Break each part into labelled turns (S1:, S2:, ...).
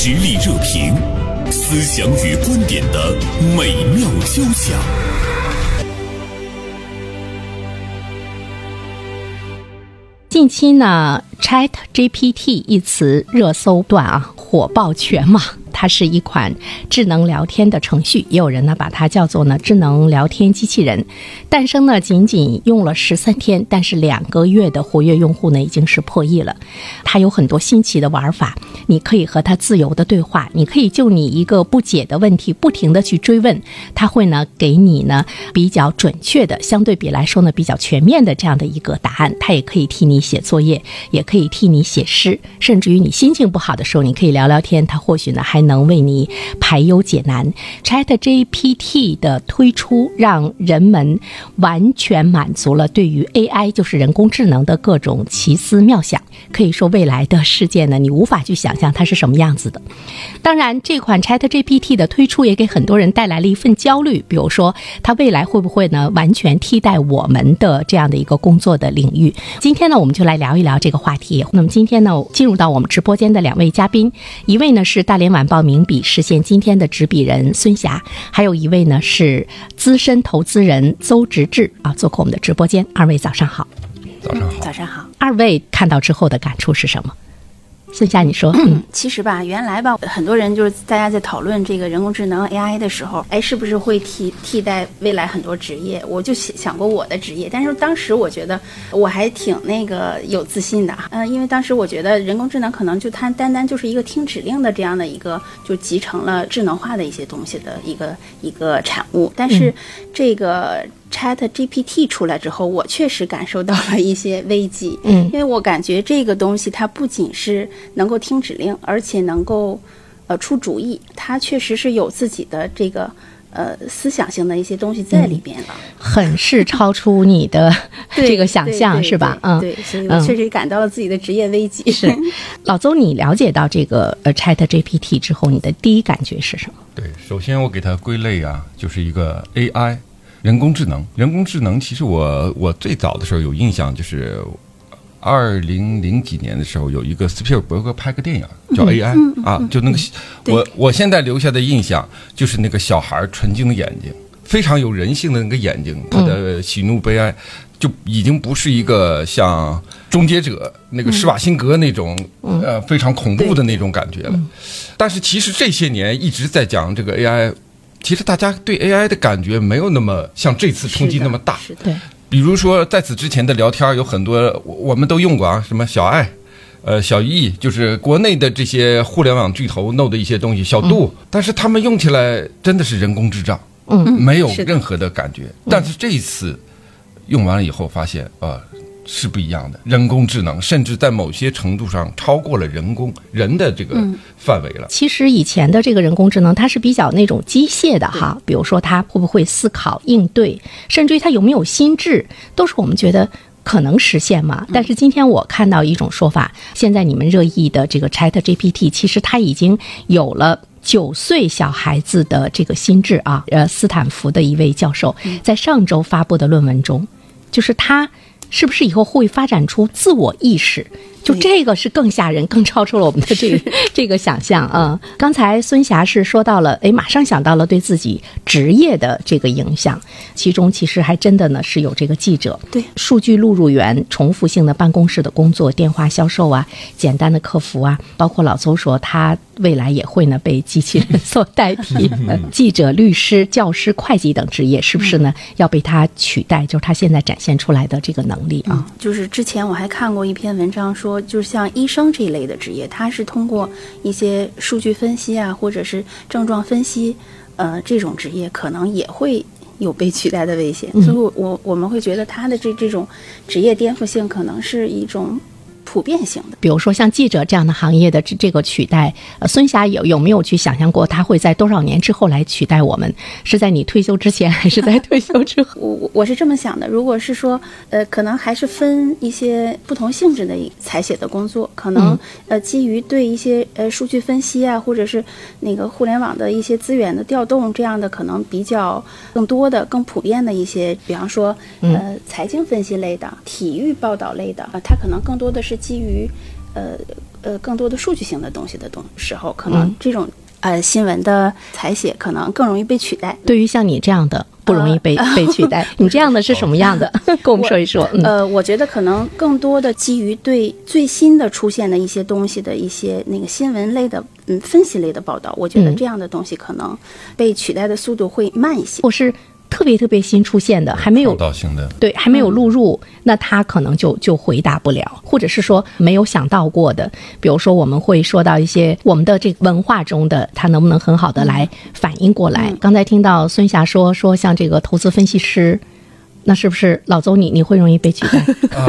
S1: 实力热评，思想与观点的美妙交响。
S2: 近期呢，Chat GPT 一词热搜段啊，火爆全网。它是一款智能聊天的程序，也有人呢把它叫做呢智能聊天机器人。诞生呢仅仅用了十三天，但是两个月的活跃用户呢已经是破亿了。它有很多新奇的玩法，你可以和它自由的对话，你可以就你一个不解的问题不停的去追问，它会呢给你呢比较准确的，相对比来说呢比较全面的这样的一个答案。它也可以替你写作业，也可以替你写诗，甚至于你心情不好的时候，你可以聊聊天，它或许呢还。能为你排忧解难。Chat GPT 的推出，让人们完全满足了对于 AI 就是人工智能的各种奇思妙想。可以说，未来的世界呢，你无法去想象它是什么样子的。当然，这款 Chat GPT 的推出也给很多人带来了一份焦虑，比如说，它未来会不会呢完全替代我们的这样的一个工作的领域？今天呢，我们就来聊一聊这个话题。那么今天呢，进入到我们直播间的两位嘉宾，一位呢是大连晚报。名笔实现今天的执笔人孙霞，还有一位呢是资深投资人邹直志啊，做客我们的直播间。二位早上好，
S3: 早上好，
S4: 早上好。
S2: 二位看到之后的感触是什么？孙霞，你说，
S4: 嗯，其实吧，原来吧，很多人就是大家在讨论这个人工智能 AI 的时候，哎，是不是会替替代未来很多职业？我就想想过我的职业，但是当时我觉得我还挺那个有自信的，嗯，因为当时我觉得人工智能可能就它单单就是一个听指令的这样的一个，就集成了智能化的一些东西的一个一个产物，但是这个。Chat GPT 出来之后，我确实感受到了一些危机。嗯，因为我感觉这个东西它不仅是能够听指令，而且能够呃出主意，它确实是有自己的这个呃思想性的一些东西在里边了，
S2: 很是超出你的这个想象，是吧？
S4: 嗯，对，所以我确实感到了自己的职业危机。
S2: 是，老邹，你了解到这个呃 Chat GPT 之后，你的第一感觉是什么？
S3: 对，首先我给它归类啊，就是一个 AI。人工智能，人工智能，其实我我最早的时候有印象，就是二零零几年的时候，有一个斯皮尔伯格拍个电影叫 AI 啊，就那个我我现在留下的印象就是那个小孩纯净的眼睛，非常有人性的那个眼睛，他的喜怒悲哀就已经不是一个像终结者那个施瓦辛格那种呃非常恐怖的那种感觉了。但是其实这些年一直在讲这个 AI。其实大家对 AI 的感觉没有那么像这次冲击那么大。
S4: 是的。
S2: 比
S3: 如说在此之前的聊天有很多我们都用过啊，什么小爱，呃小易，就是国内的这些互联网巨头弄的一些东西，小度，但是他们用起来真的是人工智障，嗯，没有任何的感觉。但是这一次用完了以后发现啊。是不一样的，人工智能甚至在某些程度上超过了人工人的这个范围了。
S2: 其实以前的这个人工智能，它是比较那种机械的哈，比如说它会不会思考应对，甚至于它有没有心智，都是我们觉得可能实现嘛。但是今天我看到一种说法，现在你们热议的这个 Chat GPT，其实它已经有了九岁小孩子的这个心智啊。呃，斯坦福的一位教授在上周发布的论文中，就是他。是不是以后会发展出自我意识？就这个是更吓人，更超出了我们的这个 这个想象啊！刚才孙霞是说到了，哎，马上想到了对自己职业的这个影响，其中其实还真的呢是有这个记者，
S4: 对，
S2: 数据录入员、重复性的办公室的工作、电话销售啊、简单的客服啊，包括老邹说他未来也会呢被机器人所代替，记者、律师、教师、会计等职业是不是呢要被他取代？就是他现在展现出来的这个能力啊！
S4: 就是之前我还看过一篇文章说。就是像医生这一类的职业，它是通过一些数据分析啊，或者是症状分析，呃，这种职业可能也会有被取代的危险。所以，我我们会觉得他的这这种职业颠覆性可能是一种。普遍性的，
S2: 比如说像记者这样的行业的这这个取代，呃，孙霞有有没有去想象过他会在多少年之后来取代我们？是在你退休之前，还是在退休之后？
S4: 我我是这么想的，如果是说，呃，可能还是分一些不同性质的采写的工作，可能呃，基于对一些呃数据分析啊，或者是那个互联网的一些资源的调动这样的，可能比较更多的、更普遍的一些，比方说呃财经分析类的、体育报道类的，呃，它可能更多的是。基于，呃，呃更多的数据性的东西的东时候，可能这种、呃新闻的采写可能更容易被取代。
S2: 对于像你这样的不容易被、被取代，你这样的是什么样的？跟我们说一说。嗯
S4: 呃，我觉得可能更多的基于对最新的出现的一些东西的一些那个新闻类的嗯分析类的报道，我觉得
S2: 嗯
S4: 这样的东西可能被取代的速度会慢一些。
S2: 我是特别特别新出现的，还没有对，还没有录入，那他可能就就回答不了，或者是说没有想到过的，比如说我们会说到一些我们的这个文化中的，他能不能很好的来反应过来？刚才听到孙霞说说像这个投资分析师。那是不是老邹你你会容易被取代？
S3: 啊，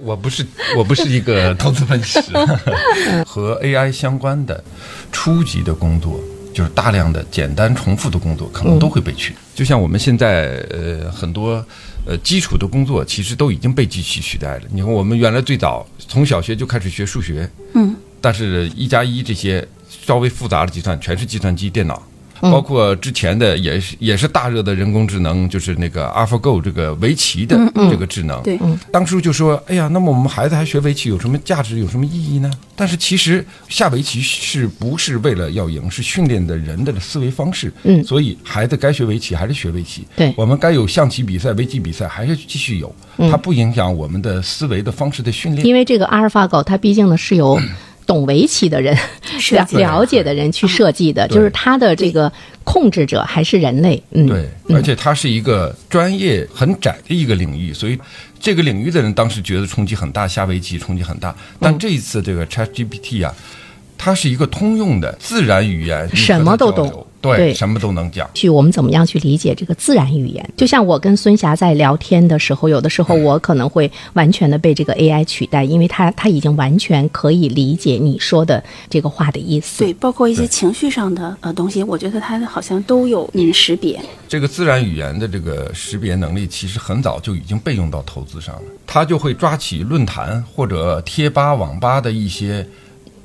S3: 我不是我不是一个投资分析师，和 AI 相关的初级的工作，就是大量的简单重复的工作，可能都会被取。就像我们现在呃很多呃基础的工作，其实都已经被机器取代了。你看，我们原来最早从小学就开始学数学，
S4: 嗯，
S3: 但是一加一这些稍微复杂的计算，全是计算机、电脑。包括之前的也是也是大热的人工智能，就是那个 AlphaGo 这个围棋的这个智能。
S4: 对，
S3: 当初就说，哎呀，那么我们孩子还学围棋有什么价值，有什么意义呢？但是其实下围棋是不是为了要赢，是训练的人的思维方式。
S2: 嗯
S3: 所以孩子该学围棋还是学围棋。
S2: 对
S3: 我们该有象棋比赛、围棋比赛还是继续有，
S2: 嗯
S3: 它不影响我们的思维的方式的训练。
S2: 因为这个阿尔法狗它毕竟呢是由懂围棋的人了
S4: 设计
S2: 了解的人去设计的，就是它的这个控制者还是人类。嗯，
S3: 对，而且它是一个专业很窄的一个领域，所以这个领域的人当时觉得冲击很大，下围棋冲击很大。但这一次这个 ChatGPT 啊，它是一个通用的自然语言，
S2: 什么都懂
S3: 对，
S2: 对
S3: 什么都能讲。
S2: 去我们怎么样去理解这个自然语言？就像我跟孙霞在聊天的时候，有的时候我可能会完全的被这个 AI 取代，因为它它已经完全可以理解你说的这个话的意思。
S4: 对，包括一些情绪上的呃东西，我觉得它好像都有嗯识别。
S3: 这个自然语言的这个识别能力，其实很早就已经被用到投资上了。它就会抓起论坛或者贴吧、网吧的一些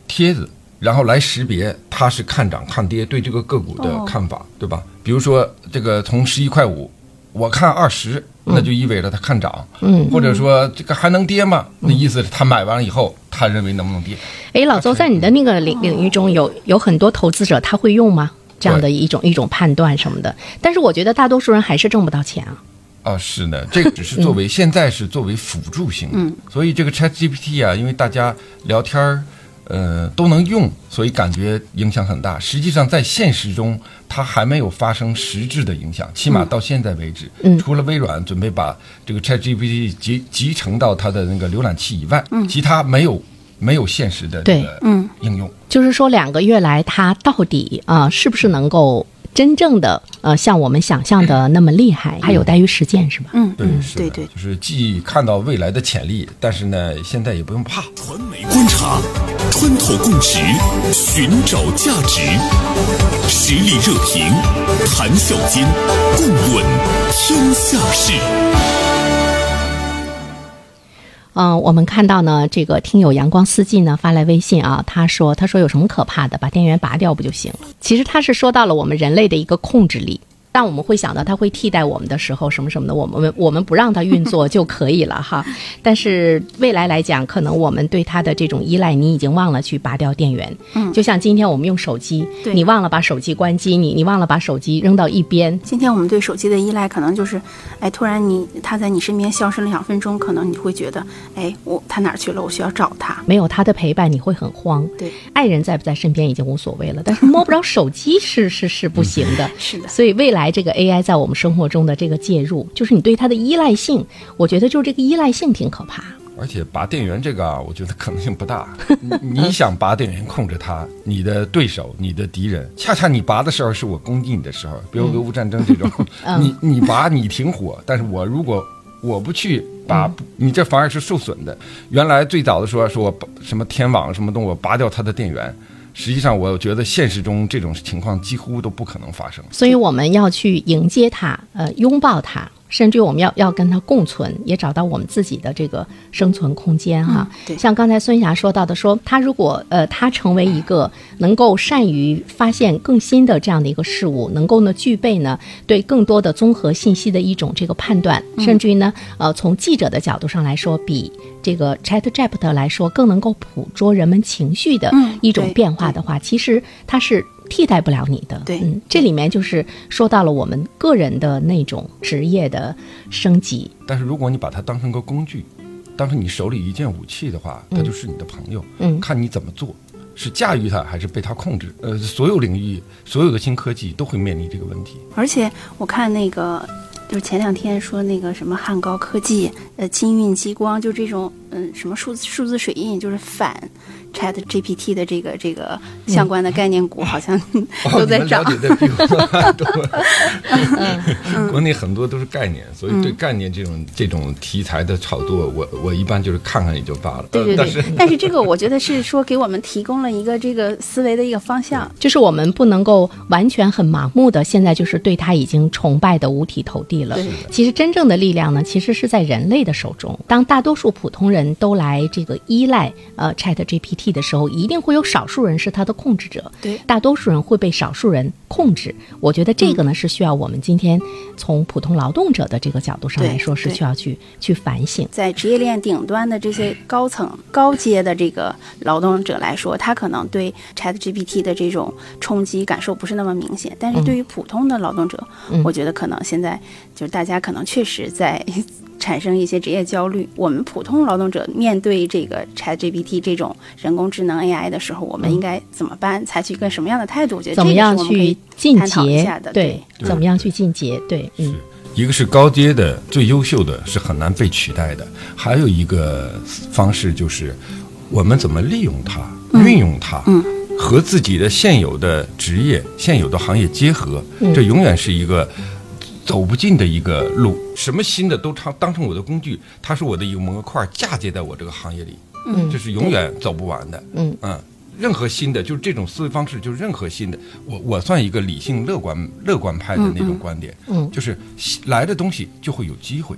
S3: 帖子，然后来识别它是看涨看跌对这个个股的
S4: 哦
S3: 看法，对吧？比如说这个从十一块五，我看二十，那就意味着它看涨，
S2: 嗯
S3: 或者说这个还能跌吗？那意思是他买完了以后，他认为能不能跌？
S2: 哎，老邹，在你的那个领领域中有有很多投资者他会用吗？这样的一种一种判断什么的，但是我觉得大多数人还是挣不到钱啊。
S3: 啊，是的，这个只是作为、现在是作为辅助性的，所以这个 Chat GPT 啊，因为大家聊天儿，呃，都能用，所以感觉影响很大。实际上在现实中，它还没有发生实质的影响，起码到现在为止，
S2: 嗯
S3: 除了微软准备把这个 Chat GPT 集集成到它的那个浏览器以外，其他没有没有现实的这
S2: 对
S3: 个
S4: 嗯
S3: 应用。
S2: 就是说，两个月来它到底啊、是不是能够真正的呃像我们想象的那么厉害，还有待于实践，是吧？
S4: 嗯，
S3: 对，
S4: 嗯
S3: 是的
S4: 对对。
S3: 就是既看到未来的潜力，但是呢，现在也不用怕。
S1: 传媒观察，穿透共识，寻找价值，实力热评，谈笑间，共论天下事。
S2: 嗯、我们看到呢，这个听友阳光四季呢发来微信啊，他说他说有什么可怕的，把电源拔掉不就行了？其实他是说到了我们人类的一个控制力。当我们会想到它会替代我们的时候，什么什么的，我们我们不让它运作就可以了哈。但是未来来讲，可能我们对它的这种依赖，你已经忘了去拔掉电源。
S4: 嗯
S2: 就像今天我们用手机，
S4: 对
S2: 你忘了把手机关机，你你忘了把手机扔到一边，
S4: 今天我们对手机的依赖，可能就是，哎，突然你他在你身边消失了两分钟，可能你会觉得，哎，我他哪儿去了？我需要找他。
S2: 没有它的陪伴，你会很慌。
S4: 对，
S2: 爱人在不在身边已经无所谓了，但是摸不着手机是 是是不行的。
S4: 是的，
S2: 所以未来这个 AI 在我们生活中的这个介入，就是你对它的依赖性，我觉得就是这个依赖性挺可怕。
S3: 而且拔电源这个啊，我觉得可能性不大。你你想拔电源控制它，你的对手、你的敌人，恰恰你拔的时候是我攻击你的时候，比如俄乌战争这种，你你拔你停火，但是我如果我不去拔，你这反而是受损的。原来最早的时候说我拔什么天网什么东西，我拔掉它的电源，实际上我觉得现实中这种情况几乎都不可能发生。
S2: 所以我们要去迎接它，呃，拥抱它，甚至于我们要要跟它共存，也找到我们自己的这个生存空间哈。
S4: 嗯对。
S2: 像刚才孙霞说到的说，他如果呃他成为一个能够善于发现更新的这样的一个事物，能够呢具备呢对更多的综合信息的一种这个判断，甚至于呢呃从记者的角度上来说，比这个 Chat GPT 来说更能够捕捉人们情绪的
S4: 嗯
S2: 一种变化的话，其实它是替代不了你的。
S4: 对
S2: 嗯，这里面就是说到了我们个人的那种职业的升级。
S3: 但是如果你把它当成个工具，当成你手里一件武器的话，它就是你的朋友。
S2: 嗯
S3: 看你怎么做，是驾驭它还是被它控制？呃，所有领域、所有的新科技都会面临这个问题。
S4: 而且我看那个，就是前两天说那个什么汉高科技，呃，金运激光，就这种嗯什么数字数字水印，就是反 Chat GPT 的这个这个相关的概念股，好像 都在涨
S3: 哦。你们了解的比我多。国内很多都是概念，所以对概念这种这种题材的炒作，我我一般就是看看也就罢了。
S4: 对对
S3: 呃但是
S4: 对，但是这个我觉得是说给我们提供了一个这个思维的一个方向。
S2: 就是我们不能够完全很盲目的，现在就是对它已经崇拜的五体投地了
S4: 对。
S2: 其实真正的力量呢，其实是在人类的手中。当大多数普通人都来这个依赖呃 Chat GPT 的时候，一定会有少数人是它的控制者，
S4: 对
S2: 大多数人会被少数人控制。我觉得这个呢，是需要我们今天从普通劳动者的这个角度上来说，是需要去去反省。
S4: 在职业链顶端的这些高层、高阶的这个劳动者来说，他可能对 Chat GPT 的这种冲击感受不是那么明显，但是对于普通的劳动者，
S2: 嗯
S4: 我觉得可能现在就是大家可能确实在 产生一些职业焦虑。我们普通劳动者面对这个 Chat GPT 这种人工智能 AI 的时候，我们应该怎么办？采取一个什么样的态度？我觉得
S2: 怎么样去进阶
S4: 下？的。
S2: 对，
S3: 对
S2: 怎么样去进阶？对，嗯。
S3: 一个是高阶的、最优秀的，是很难被取代的；还有一个方式就是，我们怎么利用它、运用它，
S4: 嗯
S3: 和自己的现有的职业、现有的行业结合，
S2: 嗯
S3: 这永远是一个走不进的一个路。什么新的都当当成我的工具，它是我的一个模块，嫁接在我这个行业里，
S2: 嗯。
S3: 这是永远走不完的。
S2: 嗯。
S3: 任何新的就是这种思维方式，就是任何新的，我我算一个理性乐观乐观派的那种观点，
S2: 嗯。
S3: 就是新来的东西就会有机会，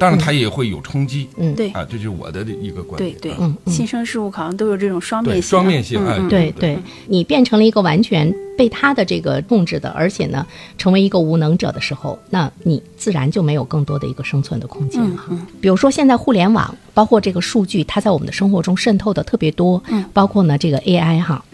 S3: 当然它也会有冲击，
S2: 嗯。
S4: 对。
S3: 啊，这就是我的一个观点，
S4: 对对。
S3: 啊，
S2: 嗯嗯。
S4: 新生事物好像都有这种双面性啊，
S3: 双面性，
S2: 对对，你变成了一个完全被他的这个控制的，而且呢，成为一个无能者的时候，那你自然就没有更多的一个生存的空间哈。比如说现在互联网，包括这个数据，它在我们的生活中渗透的特别多，
S4: 嗯。
S2: 包括呢这个 AI 哈。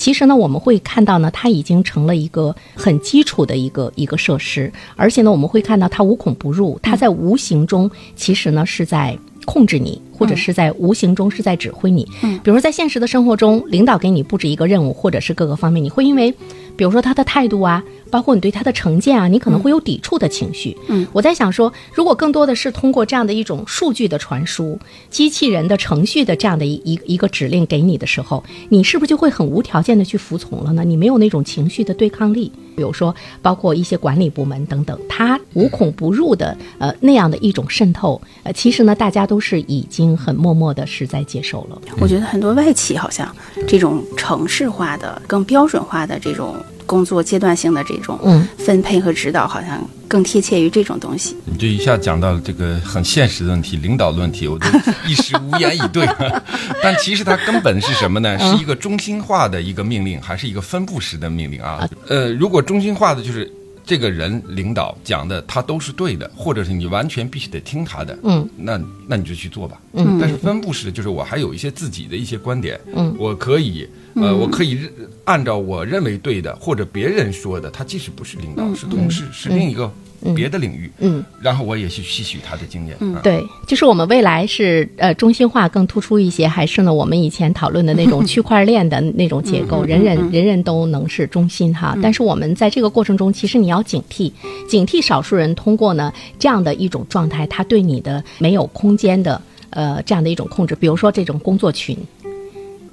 S2: 其实呢，我们会看到呢，它已经成了一个很基础的一个一个设施，而且呢，我们会看到它无孔不入，它在无形中其实呢是在控制你，或者是在无形中是在指挥你。
S4: 嗯
S2: 比如说在现实的生活中，领导给你布置一个任务，或者是各个方面，你会因为，比如说他的态度啊，包括你对他的成见啊，你可能会有抵触的情绪。
S4: 嗯，
S2: 我在想说，如果更多的是通过这样的一种数据的传输，机器人的程序的这样的一一一个指令给你的时候，你是不是就会很无条件的去服从了呢？你没有那种情绪的对抗力。比如说，包括一些管理部门等等，它无孔不入的呃那样的一种渗透，呃，其实呢，大家都是已经很默默的是在接受了。
S4: 我觉得很多外企好像这种城市化的、更标准化的这种工作阶段性的这种
S2: 嗯
S4: 分配和指导，好像更贴切于这种东西。
S3: 你这一下讲到了这个很现实的问题，领导的问题，我都一时无言以对。但其实它根本是什么呢？是一个中心化的一个命令，还是一个分布式的命令啊？呃，如果中心化的就是这个人领导讲的，他都是对的，或者是你完全必须得听他的，
S2: 嗯，
S3: 那那你就去做吧。
S2: 嗯。
S3: 但是分布式的就是我还有一些自己的一些观点，
S2: 嗯。
S3: 我可以呃，我可以认按照我认为对的，或者别人说的，他即使不是领导，是同事，是另一个别的领域，
S2: 嗯，
S3: 然后我也去吸取他的经验，嗯，
S2: 对，就是我们未来是呃中心化更突出一些，还是呢我们以前讨论的那种 区块链的那种结构，人人人人都能是中心哈。但是我们在这个过程中，其实你要警惕，警惕少数人通过呢这样的一种状态，他对你的没有空间的呃这样的一种控制，比如说这种工作群。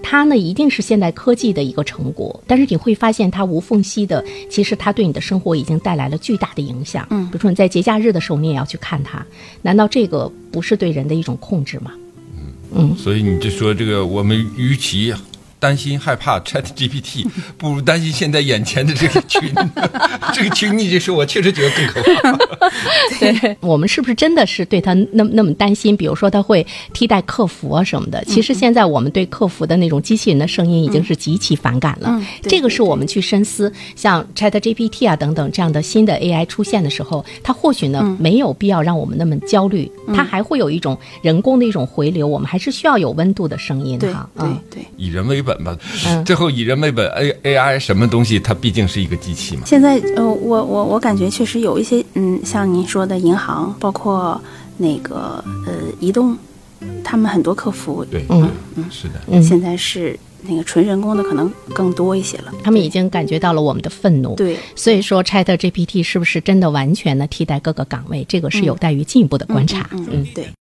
S2: 它呢一定是现代科技的一个成果，但是你会发现它无缝隙的，其实它对你的生活已经带来了巨大的影响。
S4: 嗯
S2: 比如说你在节假日的时候，你也要去看它，难道这个不是对人的一种控制吗？
S3: 嗯所以你就说这个，我们与其担心害怕 Chat GPT，不如担心现在眼前的这个群。这个群，你这说，我确实觉得更可怕。
S2: 对我们是不是真的是对他那么那么担心？比如说他会替代客服啊什么的。其实现在我们对客服的那种机器人的声音已经是极其反感了。
S4: 嗯对
S2: 这个是我们去深思，像 Chat GPT 啊等等这样的新的 AI 出现的时候，它或许呢、
S4: 嗯
S2: 没有必要让我们那么焦虑，它还会有一种人工的一种回流，我们还是需要有温度的声音
S4: 对
S2: 哈。
S4: 对
S2: 嗯，
S4: 对。
S3: 以人为本吧，
S2: 嗯
S3: 最后以人为本，A A I 什么东西，它毕竟是一个机器嘛。
S4: 现在呃，我我我感觉确实有一些嗯，像您说的银行，包括那个呃移动，他们很多客服
S3: 对，嗯
S2: 嗯
S3: 是的。
S2: 嗯
S4: 现在是那个纯人工的可能更多一些了。
S2: 他们已经感觉到了我们的愤怒。
S4: 对
S2: 所以说 Chat GPT 是不是真的完全的替代各个岗位，这个是有待于进一步的观察。
S4: 嗯嗯对。